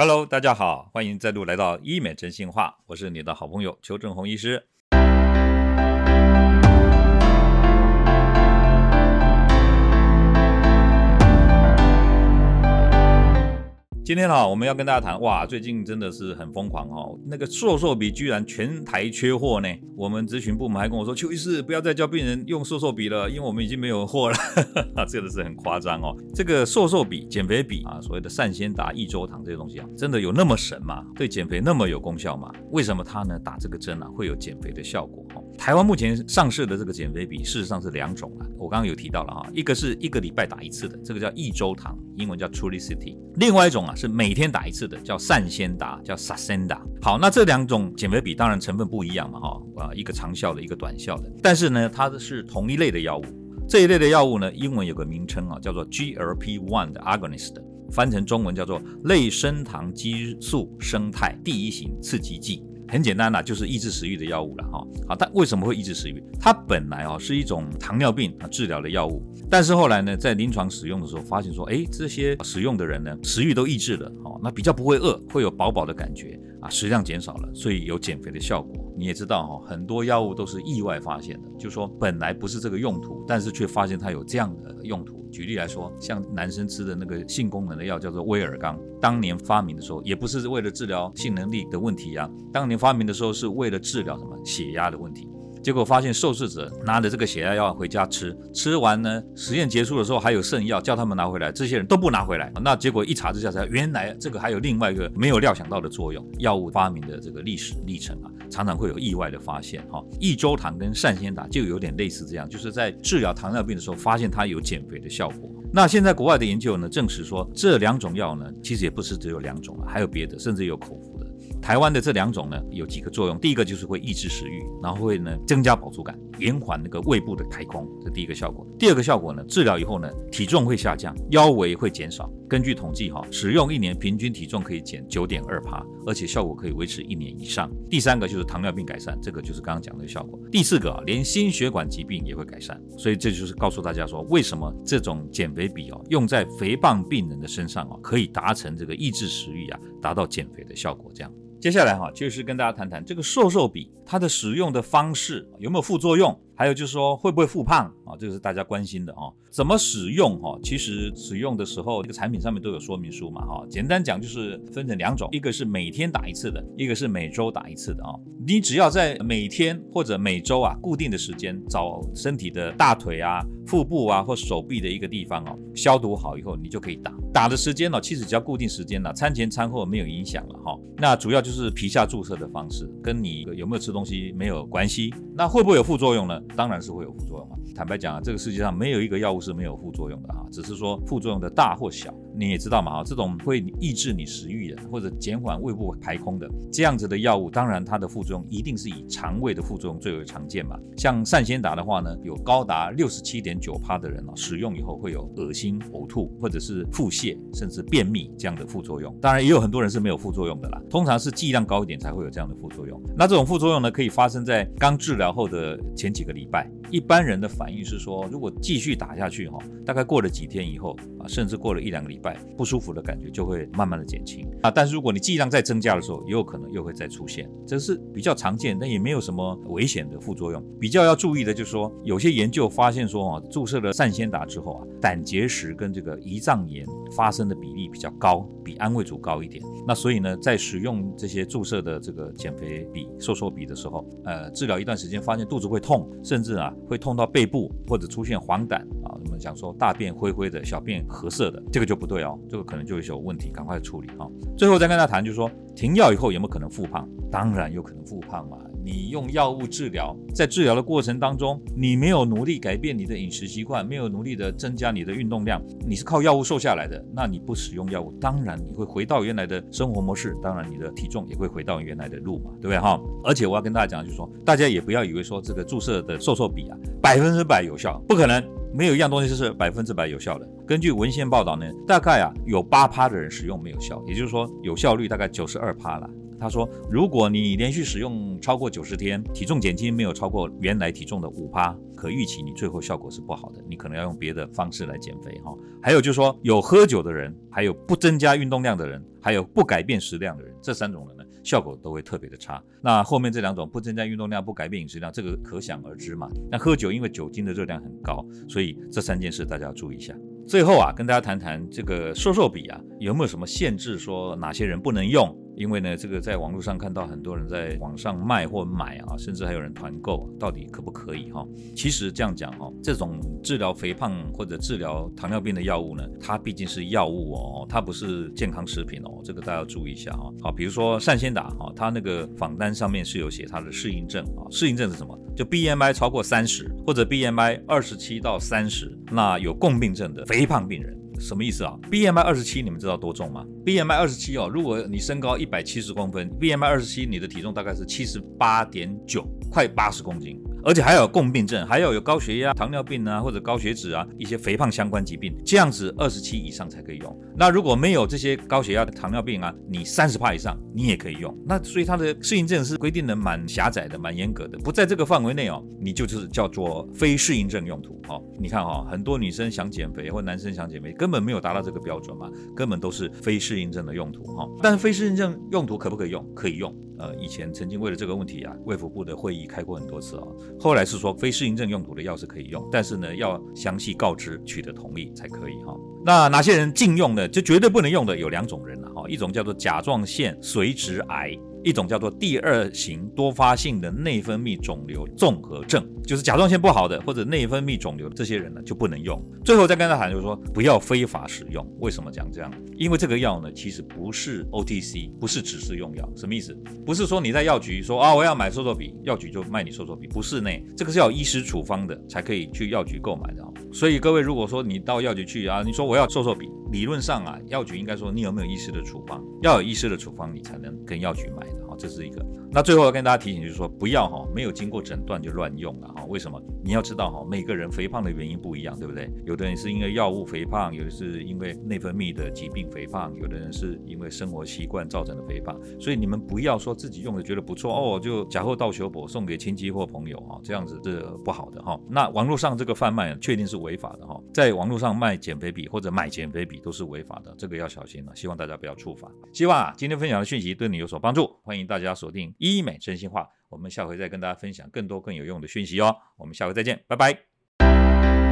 Hello，大家好，欢迎再度来到医美真心话，我是你的好朋友邱正红医师。今天哈，我们要跟大家谈哇，最近真的是很疯狂哦，那个瘦瘦笔居然全台缺货呢。我们咨询部门还跟我说，邱医师不要再教病人用瘦瘦笔了，因为我们已经没有货了，这个是很夸张哦。这个瘦瘦笔、减肥笔啊，所谓的善先达、益周堂这些东西啊，真的有那么神吗？对减肥那么有功效吗？为什么它呢打这个针啊会有减肥的效果？台湾目前上市的这个减肥笔，事实上是两种啊。我刚刚有提到了哈，一个是一个礼拜打一次的，这个叫益周堂，英文叫 Trulicity；另外一种啊。是每天打一次的，叫善先达，叫 Saxenda。好，那这两种减肥笔当然成分不一样嘛，哈，啊，一个长效的，一个短效的，但是呢，它是同一类的药物。这一类的药物呢，英文有个名称啊，叫做 GLP-1 的 agonist，翻成中文叫做类升糖激素生态第一型刺激剂。很简单啦，就是抑制食欲的药物了哈。好，它为什么会抑制食欲？它本来啊是一种糖尿病啊治疗的药物，但是后来呢，在临床使用的时候发现说，哎，这些使用的人呢，食欲都抑制了，哦，那比较不会饿，会有饱饱的感觉啊，食量减少了，所以有减肥的效果。你也知道哈，很多药物都是意外发现的，就说本来不是这个用途，但是却发现它有这样的用途。举例来说，像男生吃的那个性功能的药叫做威尔刚，当年发明的时候也不是为了治疗性能力的问题啊，当年发明的时候是为了治疗什么血压的问题。结果发现受试者拿着这个血压药回家吃，吃完呢，实验结束的时候还有剩药，叫他们拿回来，这些人都不拿回来。那结果一查之下才原来这个还有另外一个没有料想到的作用。药物发明的这个历史历程啊，常常会有意外的发现哈。益周糖跟善仙达就有点类似这样，就是在治疗糖尿病的时候发现它有减肥的效果。那现在国外的研究呢，证实说这两种药呢，其实也不是只有两种啊，还有别的，甚至有口服。台湾的这两种呢，有几个作用。第一个就是会抑制食欲，然后会呢增加饱足感，延缓那个胃部的开空，这第一个效果。第二个效果呢，治疗以后呢，体重会下降，腰围会减少。根据统计哈，使用一年平均体重可以减九点二趴，而且效果可以维持一年以上。第三个就是糖尿病改善，这个就是刚刚讲的效果。第四个啊，连心血管疾病也会改善。所以这就是告诉大家说，为什么这种减肥笔哦，用在肥胖病人的身上哦，可以达成这个抑制食欲啊，达到减肥的效果。这样。接下来哈，就是跟大家谈谈这个瘦瘦笔，它的使用的方式有没有副作用？还有就是说会不会复胖啊？这个是大家关心的啊。怎么使用哈？其实使用的时候，这个产品上面都有说明书嘛哈。简单讲就是分成两种，一个是每天打一次的，一个是每周打一次的啊。你只要在每天或者每周啊固定的时间，找身体的大腿啊、腹部啊或手臂的一个地方哦，消毒好以后，你就可以打。打的时间呢，其实只要固定时间了，餐前餐后没有影响了哈。那主要就是皮下注射的方式，跟你有没有吃东西没有关系。那会不会有副作用呢？当然是会有副作用嘛。坦白讲啊，这个世界上没有一个药物是没有副作用的啊，只是说副作用的大或小。你也知道嘛啊，这种会抑制你食欲的或者减缓胃部排空的这样子的药物，当然它的副作用一定是以肠胃的副作用最为常见嘛。像善先达的话呢，有高达六十七点九趴的人啊，使用以后会有恶心、呕吐或者是腹泻，甚至便秘这样的副作用。当然也有很多人是没有副作用的啦，通常是剂量高一点才会有这样的副作用。那这种副作用呢，可以发生在刚治疗后的前几个礼拜。一般人的反应是说，如果继续打下去哈，大概过了几天以后啊，甚至过了一两个礼拜。不舒服的感觉就会慢慢的减轻啊，但是如果你剂量再增加的时候，也有可能又会再出现，这是比较常见，但也没有什么危险的副作用。比较要注意的就是说，有些研究发现说啊，注射了善先达之后啊，胆结石跟这个胰脏炎发生的比例比较高，比安慰组高一点。那所以呢，在使用这些注射的这个减肥笔、瘦瘦笔的时候，呃，治疗一段时间，发现肚子会痛，甚至啊会痛到背部，或者出现黄疸啊，我们讲说大便灰灰的，小便褐色的，这个就不对。哦，这个可能就有问题，赶快处理啊！最后再跟他谈，就是说停药以后有没有可能复胖？当然有可能复胖嘛。你用药物治疗，在治疗的过程当中，你没有努力改变你的饮食习惯，没有努力的增加你的运动量，你是靠药物瘦下来的。那你不使用药物，当然你会回到原来的生活模式，当然你的体重也会回到原来的路嘛，对不对哈？而且我要跟大家讲，就是说大家也不要以为说这个注射的瘦瘦笔啊，百分之百有效，不可能。没有一样东西是百分之百有效的。根据文献报道呢，大概啊有八趴的人使用没有效，也就是说有效率大概九十二趴了。他说，如果你连续使用超过九十天，体重减轻没有超过原来体重的五趴，可预期你最后效果是不好的，你可能要用别的方式来减肥哈。还有就是说，有喝酒的人，还有不增加运动量的人，还有不改变食量的人，这三种人呢，效果都会特别的差。那后面这两种不增加运动量、不改变饮食量，这个可想而知嘛。那喝酒因为酒精的热量很高，所以这三件事大家要注意一下。最后啊，跟大家谈谈这个瘦瘦笔啊，有没有什么限制，说哪些人不能用？因为呢，这个在网络上看到很多人在网上卖或买啊，甚至还有人团购，到底可不可以哈？其实这样讲哈，这种治疗肥胖或者治疗糖尿病的药物呢，它毕竟是药物哦，它不是健康食品哦，这个大家要注意一下哈。好，比如说善先达哈，它那个访单上面是有写它的适应症啊，适应症是什么？就 BMI 超过三十或者 BMI 二十七到三十，那有共病症的肥胖病人。什么意思啊？BMI 二十七，你们知道多重吗？BMI 二十七哦，如果你身高一百七十公分，BMI 二十七，你的体重大概是七十八点九，快八十公斤。而且还有共病症，还要有高血压、糖尿病啊，或者高血脂啊，一些肥胖相关疾病，这样子二十七以上才可以用。那如果没有这些高血压、糖尿病啊，你三十帕以上你也可以用。那所以它的适应症是规定的蛮狭窄的、蛮严格的，不在这个范围内哦，你就是叫做非适应症用途。哦，你看哈，很多女生想减肥或男生想减肥，根本没有达到这个标准嘛，根本都是非适应症的用途哈。但是非适应症用途可不可以用？可以用。呃，以前曾经为了这个问题啊，卫福部的会议开过很多次啊。后来是说非适应症用途的药是可以用，但是呢要详细告知取得同意才可以哈。那哪些人禁用呢？就绝对不能用的有两种人了哈，一种叫做甲状腺髓质癌。一种叫做第二型多发性的内分泌肿瘤综合症，就是甲状腺不好的或者内分泌肿瘤这些人呢就不能用。最后再跟他谈，就是说不要非法使用。为什么讲这样？因为这个药呢其实不是 OTC，不是指示用药。什么意思？不是说你在药局说啊我要买瘦瘦笔，药局就卖你瘦瘦笔，不是呢。这个是要医师处方的才可以去药局购买的。所以各位如果说你到药局去啊，你说我要瘦瘦笔，理论上啊药局应该说你有没有医师的处方？要有医师的处方你才能跟药局买的。这是一个。那最后要跟大家提醒，就是说不要哈，没有经过诊断就乱用了哈。为什么？你要知道哈，每个人肥胖的原因不一样，对不对？有的人是因为药物肥胖，有的是因为内分泌的疾病肥胖，有的人是因为生活习惯造成的肥胖。所以你们不要说自己用的觉得不错哦，就假货到修补送给亲戚或朋友哈，这样子是不好的哈。那网络上这个贩卖确定是违法的哈，在网络上卖减肥笔或者买减肥笔都是违法的，这个要小心了。希望大家不要触法。希望啊，今天分享的讯息对你有所帮助，欢迎大家锁定医美真心话。我们下回再跟大家分享更多更有用的讯息哦。我们下回再见拜拜。